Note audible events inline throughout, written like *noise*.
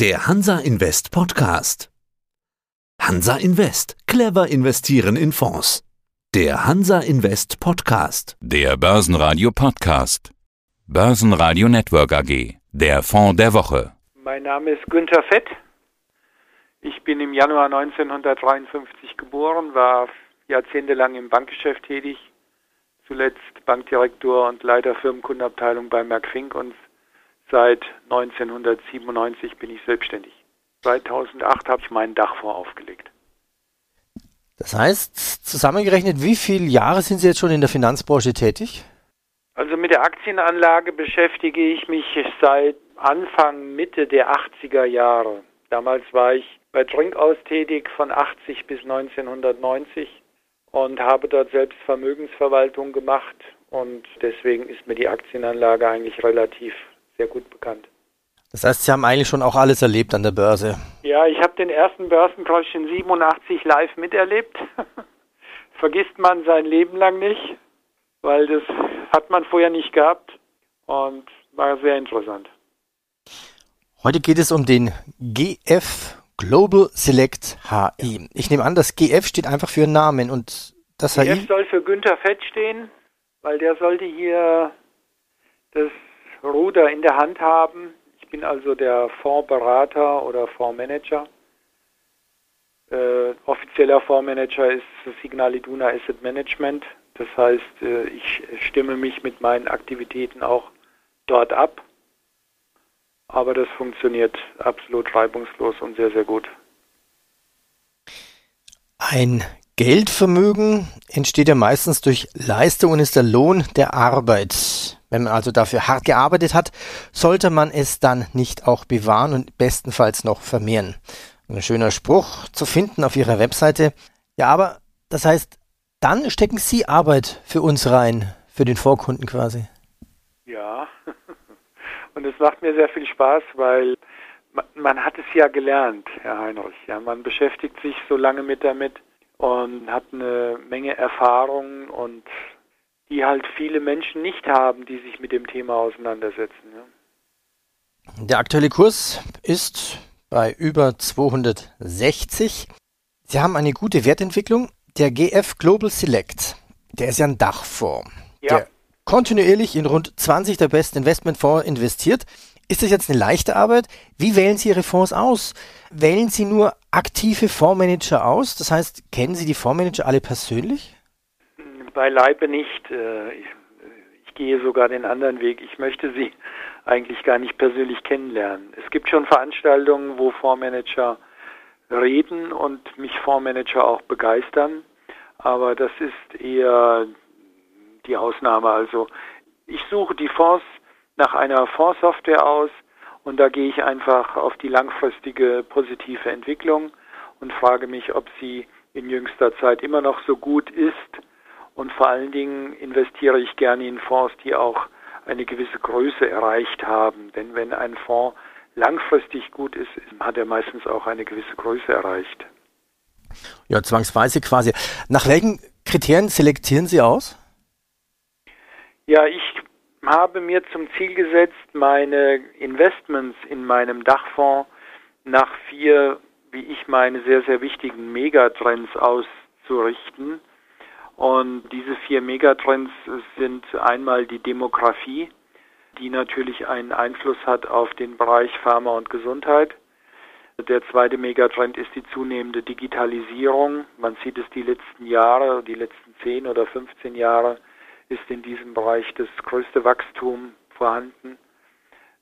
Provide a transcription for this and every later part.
Der Hansa Invest Podcast. Hansa Invest. Clever investieren in Fonds. Der Hansa Invest Podcast. Der Börsenradio Podcast. Börsenradio Network AG. Der Fonds der Woche. Mein Name ist Günther Fett. Ich bin im Januar 1953 geboren, war jahrzehntelang im Bankgeschäft tätig, zuletzt Bankdirektor und Leiter Firmenkundenabteilung bei Merck Fink und seit 1997 bin ich selbstständig. 2008 habe ich meinen Dachfonds aufgelegt. Das heißt, zusammengerechnet, wie viele Jahre sind Sie jetzt schon in der Finanzbranche tätig? Also mit der Aktienanlage beschäftige ich mich seit Anfang, Mitte der 80er Jahre. Damals war ich bei Trinkaus tätig von 80 bis 1990 und habe dort selbst Vermögensverwaltung gemacht und deswegen ist mir die Aktienanlage eigentlich relativ sehr gut bekannt. Das heißt, Sie haben eigentlich schon auch alles erlebt an der Börse. Ja, ich habe den ersten Börsencrash in 87 live miterlebt. *laughs* Vergisst man sein Leben lang nicht, weil das hat man vorher nicht gehabt und war sehr interessant. Heute geht es um den GF Global Select HI. Ich nehme an, das GF steht einfach für Namen und das GF HI soll für Günther Fett stehen, weil der sollte hier das Ruder in der Hand haben. Ich bin also der Fondsberater oder Fondsmanager. Äh, offizieller Fondsmanager ist Signal Iduna Asset Management. Das heißt, äh, ich stimme mich mit meinen Aktivitäten auch dort ab. Aber das funktioniert absolut reibungslos und sehr, sehr gut. Ein Geldvermögen entsteht ja meistens durch Leistung und ist der Lohn der Arbeit. Wenn man also dafür hart gearbeitet hat, sollte man es dann nicht auch bewahren und bestenfalls noch vermehren. Ein schöner Spruch zu finden auf Ihrer Webseite. Ja, aber das heißt, dann stecken Sie Arbeit für uns rein, für den Vorkunden quasi. Ja, *laughs* und es macht mir sehr viel Spaß, weil man, man hat es ja gelernt, Herr Heinrich. Ja, man beschäftigt sich so lange mit damit und hat eine Menge Erfahrung und die halt viele Menschen nicht haben, die sich mit dem Thema auseinandersetzen. Ja. Der aktuelle Kurs ist bei über 260. Sie haben eine gute Wertentwicklung. Der GF Global Select, der ist ja ein Dachfonds, ja. der kontinuierlich in rund 20 der besten Investmentfonds investiert. Ist das jetzt eine leichte Arbeit? Wie wählen Sie Ihre Fonds aus? Wählen Sie nur aktive Fondsmanager aus? Das heißt, kennen Sie die Fondsmanager alle persönlich? Beileibe nicht. Äh, ich, gehe sogar den anderen Weg. Ich möchte sie eigentlich gar nicht persönlich kennenlernen. Es gibt schon Veranstaltungen, wo Fondsmanager reden und mich Fondsmanager auch begeistern, aber das ist eher die Ausnahme. Also ich suche die Fonds nach einer Fondssoftware aus und da gehe ich einfach auf die langfristige positive Entwicklung und frage mich, ob sie in jüngster Zeit immer noch so gut ist und vor allen Dingen investiere ich gerne in Fonds, die auch eine gewisse Größe erreicht haben. Denn wenn ein Fonds langfristig gut ist, hat er meistens auch eine gewisse Größe erreicht. Ja, zwangsweise quasi. Nach welchen Kriterien selektieren Sie aus? Ja, ich habe mir zum Ziel gesetzt, meine Investments in meinem Dachfonds nach vier, wie ich meine, sehr, sehr wichtigen Megatrends auszurichten. Und diese vier Megatrends sind einmal die Demografie, die natürlich einen Einfluss hat auf den Bereich Pharma und Gesundheit. Der zweite Megatrend ist die zunehmende Digitalisierung. Man sieht es die letzten Jahre, die letzten 10 oder 15 Jahre ist in diesem Bereich das größte Wachstum vorhanden.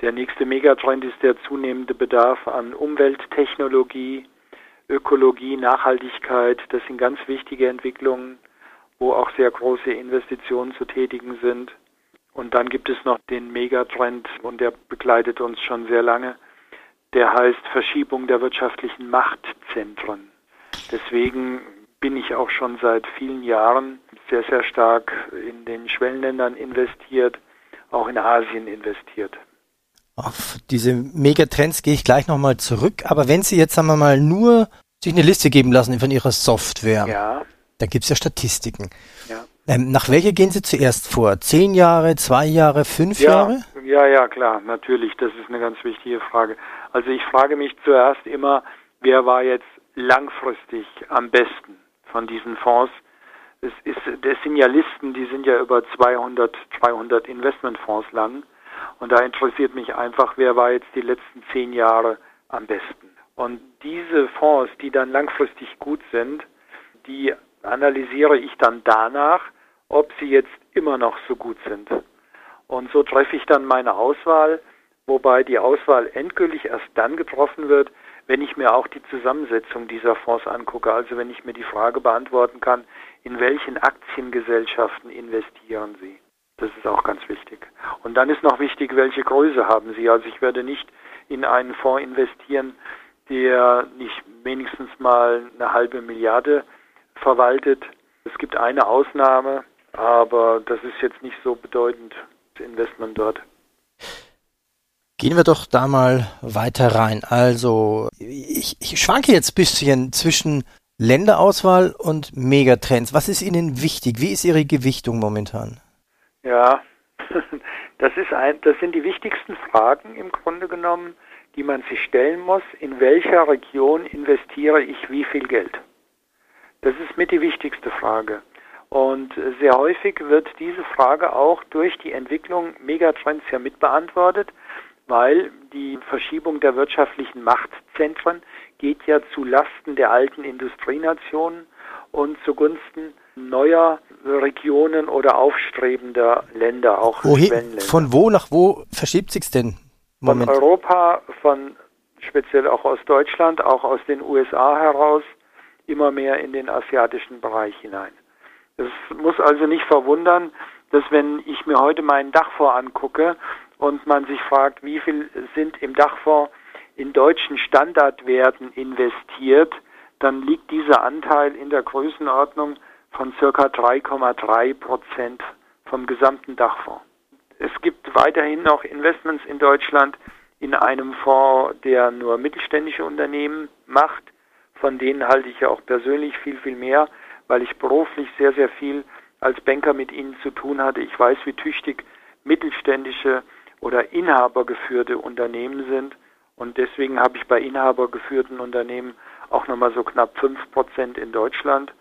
Der nächste Megatrend ist der zunehmende Bedarf an Umwelttechnologie, Ökologie, Nachhaltigkeit. Das sind ganz wichtige Entwicklungen wo auch sehr große Investitionen zu tätigen sind. Und dann gibt es noch den Megatrend und der begleitet uns schon sehr lange. Der heißt Verschiebung der wirtschaftlichen Machtzentren. Deswegen bin ich auch schon seit vielen Jahren sehr, sehr stark in den Schwellenländern investiert, auch in Asien investiert. Auf diese Megatrends gehe ich gleich nochmal zurück. Aber wenn Sie jetzt, sagen wir mal, nur sich eine Liste geben lassen von Ihrer Software, ja. Da gibt es ja Statistiken. Ja. Ähm, nach welcher gehen Sie zuerst vor? Zehn Jahre, zwei Jahre, fünf ja, Jahre? Ja, ja, klar, natürlich. Das ist eine ganz wichtige Frage. Also ich frage mich zuerst immer, wer war jetzt langfristig am besten von diesen Fonds? Es, ist, das sind ja Listen, die sind ja über 200, 300 Investmentfonds lang. Und da interessiert mich einfach, wer war jetzt die letzten zehn Jahre am besten. Und diese Fonds, die dann langfristig gut sind, die analysiere ich dann danach, ob sie jetzt immer noch so gut sind. Und so treffe ich dann meine Auswahl, wobei die Auswahl endgültig erst dann getroffen wird, wenn ich mir auch die Zusammensetzung dieser Fonds angucke, also wenn ich mir die Frage beantworten kann, in welchen Aktiengesellschaften investieren Sie. Das ist auch ganz wichtig. Und dann ist noch wichtig, welche Größe haben Sie. Also ich werde nicht in einen Fonds investieren, der nicht wenigstens mal eine halbe Milliarde verwaltet. Es gibt eine Ausnahme, aber das ist jetzt nicht so bedeutend, das Investment dort. Gehen wir doch da mal weiter rein. Also, ich, ich schwanke jetzt ein bisschen zwischen Länderauswahl und Megatrends. Was ist Ihnen wichtig? Wie ist Ihre Gewichtung momentan? Ja, *laughs* das, ist ein, das sind die wichtigsten Fragen im Grunde genommen, die man sich stellen muss. In welcher Region investiere ich wie viel Geld? Das ist mit die wichtigste Frage. Und sehr häufig wird diese Frage auch durch die Entwicklung Megatrends ja mitbeantwortet weil die Verschiebung der wirtschaftlichen Machtzentren geht ja zu Lasten der alten Industrienationen und zugunsten neuer Regionen oder aufstrebender Länder, auch Wohin, Von wo nach wo verschiebt sich denn? Moment. Von Europa, von speziell auch aus Deutschland, auch aus den USA heraus, immer mehr in den asiatischen Bereich hinein. Es muss also nicht verwundern, dass wenn ich mir heute meinen Dachfonds angucke und man sich fragt, wie viel sind im Dachfonds in deutschen Standardwerten investiert, dann liegt dieser Anteil in der Größenordnung von circa 3,3 Prozent vom gesamten Dachfonds. Es gibt weiterhin noch Investments in Deutschland in einem Fonds, der nur mittelständische Unternehmen macht. Von denen halte ich ja auch persönlich viel, viel mehr, weil ich beruflich sehr, sehr viel als Banker mit ihnen zu tun hatte. Ich weiß, wie tüchtig mittelständische oder inhabergeführte Unternehmen sind. Und deswegen habe ich bei inhabergeführten Unternehmen auch nochmal so knapp 5 Prozent in Deutschland.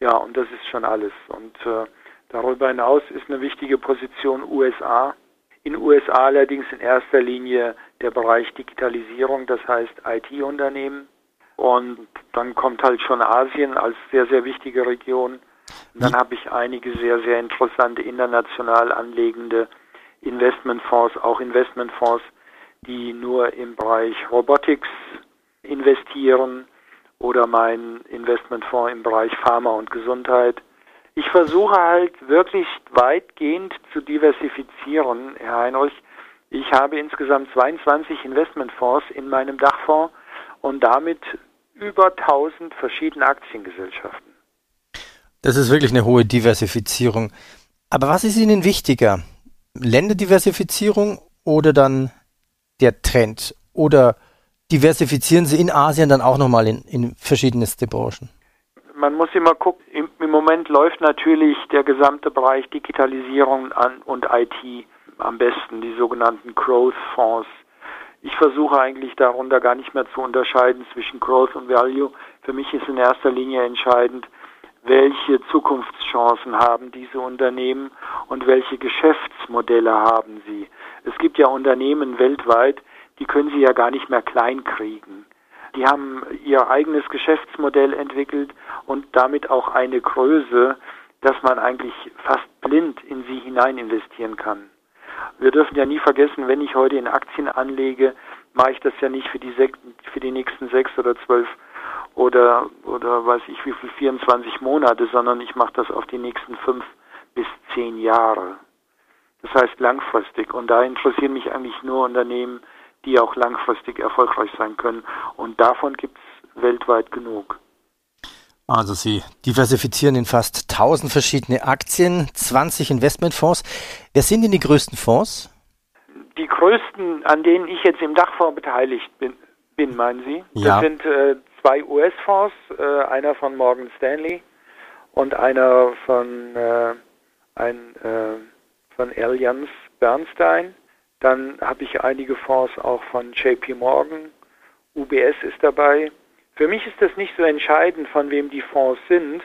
Ja, und das ist schon alles. Und äh, darüber hinaus ist eine wichtige Position USA. In USA allerdings in erster Linie der Bereich Digitalisierung, das heißt IT-Unternehmen. Und dann kommt halt schon Asien als sehr, sehr wichtige Region. Und dann habe ich einige sehr, sehr interessante international anlegende Investmentfonds, auch Investmentfonds, die nur im Bereich Robotics investieren oder mein Investmentfonds im Bereich Pharma und Gesundheit. Ich versuche halt wirklich weitgehend zu diversifizieren, Herr Heinrich. Ich habe insgesamt 22 Investmentfonds in meinem Dachfonds und damit über 1000 verschiedene Aktiengesellschaften. Das ist wirklich eine hohe Diversifizierung. Aber was ist Ihnen wichtiger? Länderdiversifizierung oder dann der Trend? Oder diversifizieren Sie in Asien dann auch nochmal in, in verschiedenste Branchen? Man muss immer gucken, im, im Moment läuft natürlich der gesamte Bereich Digitalisierung an und IT am besten, die sogenannten Growth Fonds. Ich versuche eigentlich darunter gar nicht mehr zu unterscheiden zwischen Growth und Value. Für mich ist in erster Linie entscheidend, welche Zukunftschancen haben diese Unternehmen und welche Geschäftsmodelle haben sie. Es gibt ja Unternehmen weltweit, die können sie ja gar nicht mehr klein kriegen. Die haben ihr eigenes Geschäftsmodell entwickelt und damit auch eine Größe, dass man eigentlich fast blind in sie hinein investieren kann. Wir dürfen ja nie vergessen, wenn ich heute in Aktien anlege, mache ich das ja nicht für die, für die nächsten sechs oder zwölf oder, oder weiß ich wie viel, 24 Monate, sondern ich mache das auf die nächsten fünf bis zehn Jahre. Das heißt langfristig. Und da interessieren mich eigentlich nur Unternehmen, die auch langfristig erfolgreich sein können. Und davon gibt es weltweit genug. Also Sie diversifizieren in fast 1000 verschiedene Aktien, 20 Investmentfonds. Wer sind denn die größten Fonds? Die größten, an denen ich jetzt im Dachfonds beteiligt bin, bin meinen Sie? Ja. Das sind äh, zwei US-Fonds, äh, einer von Morgan Stanley und einer von, äh, ein, äh, von Allianz Bernstein. Dann habe ich einige Fonds auch von JP Morgan, UBS ist dabei. Für mich ist das nicht so entscheidend, von wem die Fonds sind,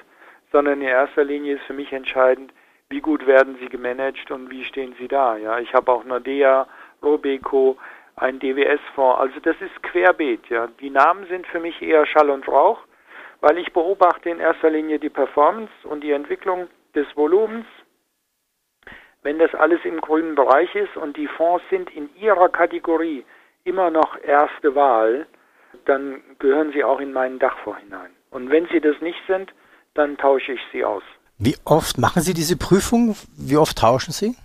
sondern in erster Linie ist für mich entscheidend, wie gut werden sie gemanagt und wie stehen sie da. Ja, ich habe auch Nordea, Robeco, ein DWS-Fonds. Also das ist querbeet. Ja, die Namen sind für mich eher Schall und Rauch, weil ich beobachte in erster Linie die Performance und die Entwicklung des Volumens. Wenn das alles im grünen Bereich ist und die Fonds sind in ihrer Kategorie immer noch erste Wahl, dann gehören sie auch in meinen Dachfonds hinein. Und wenn sie das nicht sind, dann tausche ich sie aus. Wie oft machen Sie diese Prüfung? Wie oft tauschen Sie?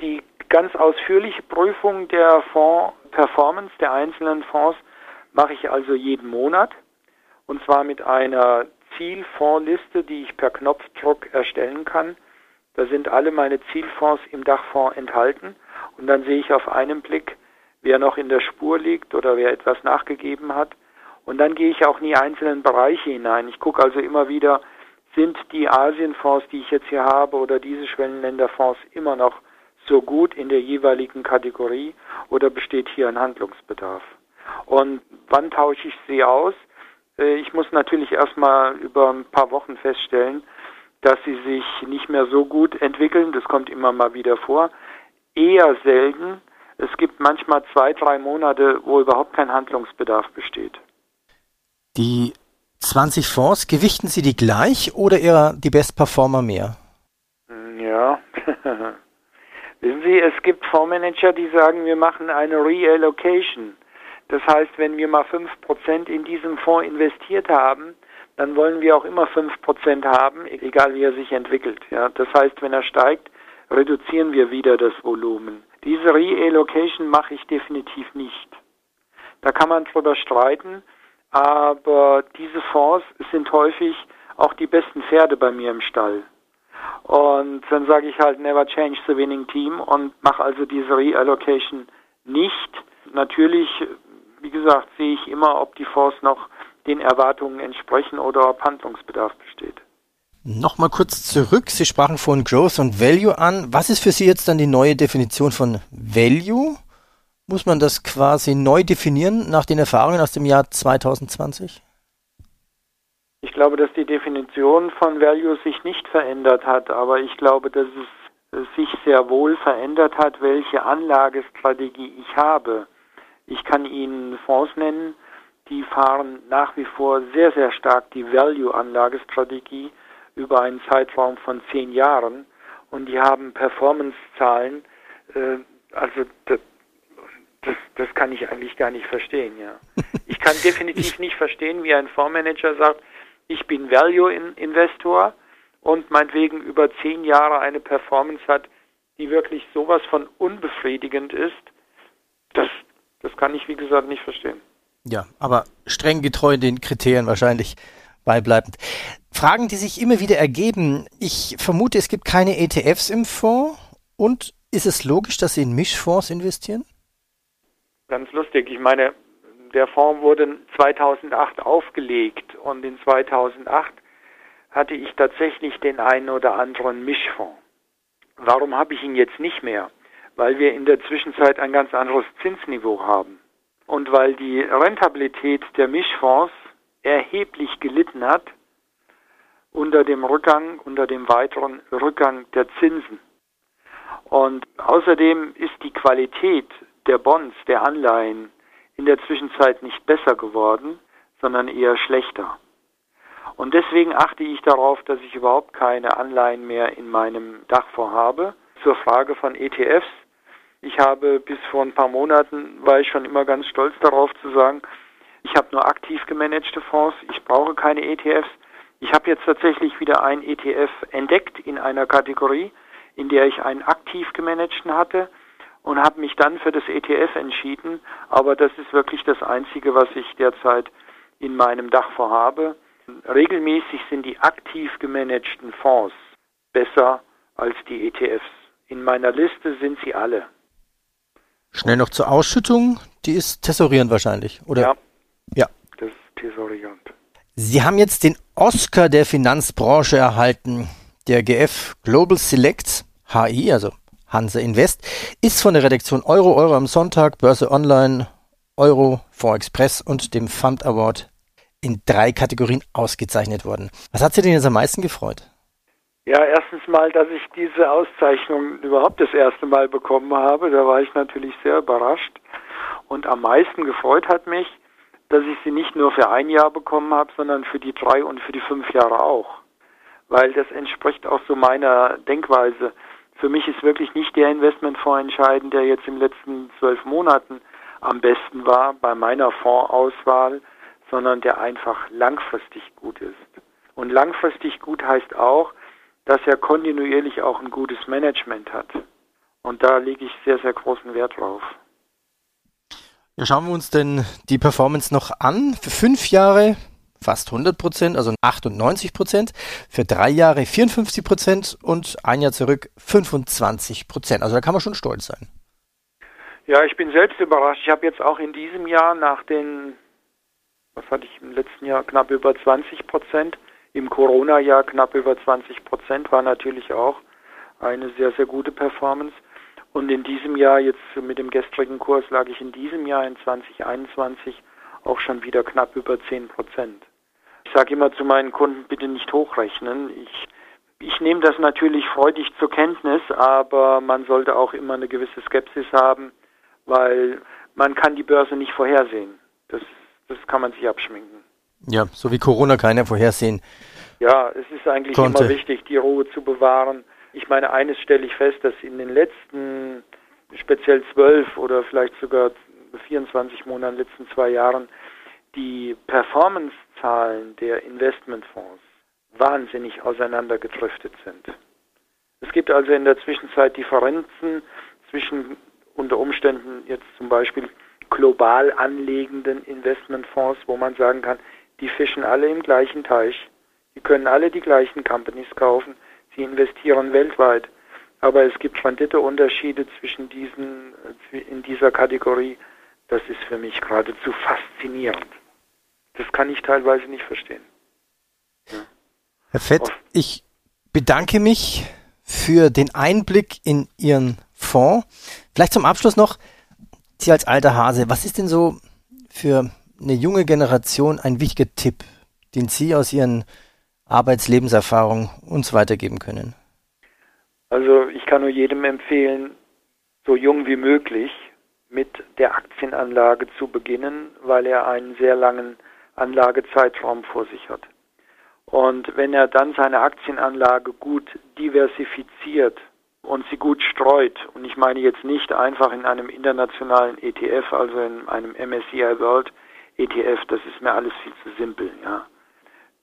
Die ganz ausführliche Prüfung der Fonds-Performance der einzelnen Fonds mache ich also jeden Monat. Und zwar mit einer Zielfondsliste, die ich per Knopfdruck erstellen kann. Da sind alle meine Zielfonds im Dachfonds enthalten. Und dann sehe ich auf einen Blick, wer noch in der Spur liegt oder wer etwas nachgegeben hat. Und dann gehe ich auch in die einzelnen Bereiche hinein. Ich gucke also immer wieder, sind die Asienfonds, die ich jetzt hier habe, oder diese Schwellenländerfonds immer noch so gut in der jeweiligen Kategorie oder besteht hier ein Handlungsbedarf? Und wann tausche ich sie aus? Äh, ich muss natürlich erstmal über ein paar Wochen feststellen, dass sie sich nicht mehr so gut entwickeln. Das kommt immer mal wieder vor. Eher selten. Es gibt manchmal zwei, drei Monate, wo überhaupt kein Handlungsbedarf besteht. Die 20 Fonds, gewichten Sie die gleich oder eher die Best Performer mehr? Ja. *laughs* Wissen Sie, es gibt Fondsmanager, die sagen, wir machen eine Reallocation. Das heißt, wenn wir mal 5% in diesem Fonds investiert haben, dann wollen wir auch immer 5% haben, egal wie er sich entwickelt. Ja, das heißt, wenn er steigt, reduzieren wir wieder das Volumen. Diese Reallocation mache ich definitiv nicht. Da kann man drüber streiten aber diese Fonds sind häufig auch die besten Pferde bei mir im Stall. Und dann sage ich halt never change the winning team und mache also diese Reallocation nicht. Natürlich, wie gesagt, sehe ich immer, ob die Fonds noch den Erwartungen entsprechen oder ob Handlungsbedarf besteht. Nochmal kurz zurück. Sie sprachen von Growth und Value an. Was ist für Sie jetzt dann die neue Definition von Value? Muss man das quasi neu definieren nach den Erfahrungen aus dem Jahr 2020? Ich glaube, dass die Definition von Value sich nicht verändert hat, aber ich glaube, dass es sich sehr wohl verändert hat, welche Anlagestrategie ich habe. Ich kann Ihnen Fonds nennen, die fahren nach wie vor sehr, sehr stark die Value-Anlagestrategie über einen Zeitraum von zehn Jahren und die haben Performance-Zahlen, äh, also das, das kann ich eigentlich gar nicht verstehen, ja. Ich kann *laughs* definitiv nicht verstehen, wie ein Fondsmanager sagt, ich bin Value-Investor und meinetwegen über zehn Jahre eine Performance hat, die wirklich sowas von unbefriedigend ist. Das, das kann ich, wie gesagt, nicht verstehen. Ja, aber streng getreu den Kriterien wahrscheinlich beibleibend. Fragen, die sich immer wieder ergeben. Ich vermute, es gibt keine ETFs im Fonds. Und ist es logisch, dass Sie in Mischfonds investieren? ganz lustig. Ich meine, der Fonds wurde 2008 aufgelegt und in 2008 hatte ich tatsächlich den einen oder anderen Mischfonds. Warum habe ich ihn jetzt nicht mehr? Weil wir in der Zwischenzeit ein ganz anderes Zinsniveau haben und weil die Rentabilität der Mischfonds erheblich gelitten hat unter dem Rückgang, unter dem weiteren Rückgang der Zinsen. Und außerdem ist die Qualität der Bonds, der Anleihen in der Zwischenzeit nicht besser geworden, sondern eher schlechter. Und deswegen achte ich darauf, dass ich überhaupt keine Anleihen mehr in meinem Dachfonds habe. Zur Frage von ETFs. Ich habe bis vor ein paar Monaten, war ich schon immer ganz stolz darauf zu sagen, ich habe nur aktiv gemanagte Fonds, ich brauche keine ETFs. Ich habe jetzt tatsächlich wieder ein ETF entdeckt in einer Kategorie, in der ich einen aktiv gemanagten hatte und habe mich dann für das ETF entschieden. Aber das ist wirklich das Einzige, was ich derzeit in meinem Dachfonds habe. Regelmäßig sind die aktiv gemanagten Fonds besser als die ETFs. In meiner Liste sind sie alle. Schnell noch zur Ausschüttung. Die ist tesorierend wahrscheinlich, oder? Ja. Ja. Das ist tesorierend. Sie haben jetzt den Oscar der Finanzbranche erhalten. Der GF Global Select HI, also Hansa Invest, ist von der Redaktion Euro Euro am Sonntag, Börse Online, Euro, Fonds Express und dem Fund Award in drei Kategorien ausgezeichnet worden. Was hat Sie denn jetzt am meisten gefreut? Ja, erstens mal, dass ich diese Auszeichnung überhaupt das erste Mal bekommen habe. Da war ich natürlich sehr überrascht. Und am meisten gefreut hat mich, dass ich sie nicht nur für ein Jahr bekommen habe, sondern für die drei und für die fünf Jahre auch. Weil das entspricht auch so meiner Denkweise. Für mich ist wirklich nicht der Investmentfonds entscheidend, der jetzt in den letzten zwölf Monaten am besten war bei meiner Fondsauswahl, sondern der einfach langfristig gut ist. Und langfristig gut heißt auch, dass er kontinuierlich auch ein gutes Management hat. Und da lege ich sehr, sehr großen Wert drauf. Ja, schauen wir uns denn die Performance noch an. Für fünf Jahre fast 100 Prozent, also 98 Prozent. Für drei Jahre 54 Prozent und ein Jahr zurück 25 Prozent. Also da kann man schon stolz sein. Ja, ich bin selbst überrascht. Ich habe jetzt auch in diesem Jahr nach den, was hatte ich im letzten Jahr, knapp über 20 Prozent, im Corona-Jahr knapp über 20 Prozent, war natürlich auch eine sehr, sehr gute Performance. Und in diesem Jahr, jetzt mit dem gestrigen Kurs, lag ich in diesem Jahr in 2021 auch schon wieder knapp über 10 Prozent. Ich sage immer zu meinen Kunden, bitte nicht hochrechnen. Ich, ich nehme das natürlich freudig zur Kenntnis, aber man sollte auch immer eine gewisse Skepsis haben, weil man kann die Börse nicht vorhersehen. Das, das kann man sich abschminken. Ja, so wie Corona keiner vorhersehen. Ja, es ist eigentlich konnte. immer wichtig, die Ruhe zu bewahren. Ich meine, eines stelle ich fest, dass in den letzten speziell zwölf oder vielleicht sogar 24 Monaten, letzten zwei Jahren, die Performance-Zahlen der Investmentfonds wahnsinnig auseinandergedriftet sind. Es gibt also in der Zwischenzeit Differenzen zwischen unter Umständen jetzt zum Beispiel global anlegenden Investmentfonds, wo man sagen kann, die fischen alle im gleichen Teich, die können alle die gleichen Companies kaufen, sie investieren weltweit. Aber es gibt Renditeunterschiede zwischen diesen, in dieser Kategorie. Das ist für mich geradezu faszinierend. Das kann ich teilweise nicht verstehen. Ja. Herr Fett, ich bedanke mich für den Einblick in Ihren Fonds. Vielleicht zum Abschluss noch, Sie als alter Hase, was ist denn so für eine junge Generation ein wichtiger Tipp, den Sie aus Ihren Arbeitslebenserfahrungen uns weitergeben können? Also ich kann nur jedem empfehlen, so jung wie möglich mit der Aktienanlage zu beginnen, weil er einen sehr langen Anlagezeitraum vor sich hat. Und wenn er dann seine Aktienanlage gut diversifiziert und sie gut streut, und ich meine jetzt nicht einfach in einem internationalen ETF, also in einem MSCI World ETF, das ist mir alles viel zu simpel, ja.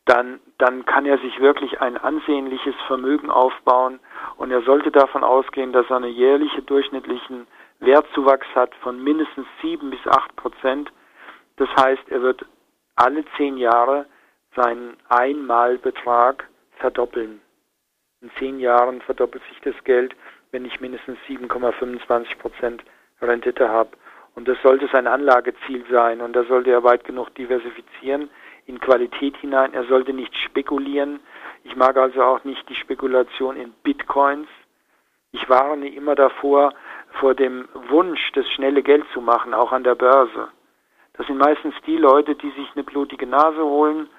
Dann, dann kann er sich wirklich ein ansehnliches Vermögen aufbauen und er sollte davon ausgehen, dass er einen jährlichen durchschnittlichen Wertzuwachs hat von mindestens sieben bis acht Prozent. Das heißt, er wird alle zehn Jahre seinen Einmalbetrag verdoppeln. In zehn Jahren verdoppelt sich das Geld, wenn ich mindestens 7,25 Prozent Rendite habe. Und das sollte sein Anlageziel sein. Und da sollte er weit genug diversifizieren in Qualität hinein. Er sollte nicht spekulieren. Ich mag also auch nicht die Spekulation in Bitcoins. Ich warne immer davor, vor dem Wunsch, das schnelle Geld zu machen, auch an der Börse. Das sind meistens die Leute, die sich eine blutige Nase holen.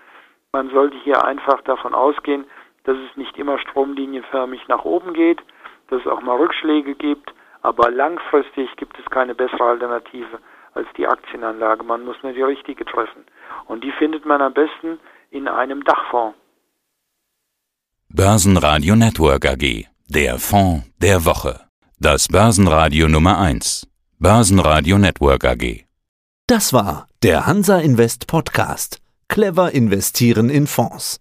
Man sollte hier einfach davon ausgehen, dass es nicht immer stromlinienförmig nach oben geht, dass es auch mal Rückschläge gibt aber langfristig gibt es keine bessere Alternative als die Aktienanlage. Man muss nur die richtige treffen. Und die findet man am besten in einem Dachfonds. Börsenradio Network AG. Der Fonds der Woche. Das Börsenradio Nummer 1. Börsenradio Network AG. Das war der Hansa Invest Podcast. Clever investieren in Fonds.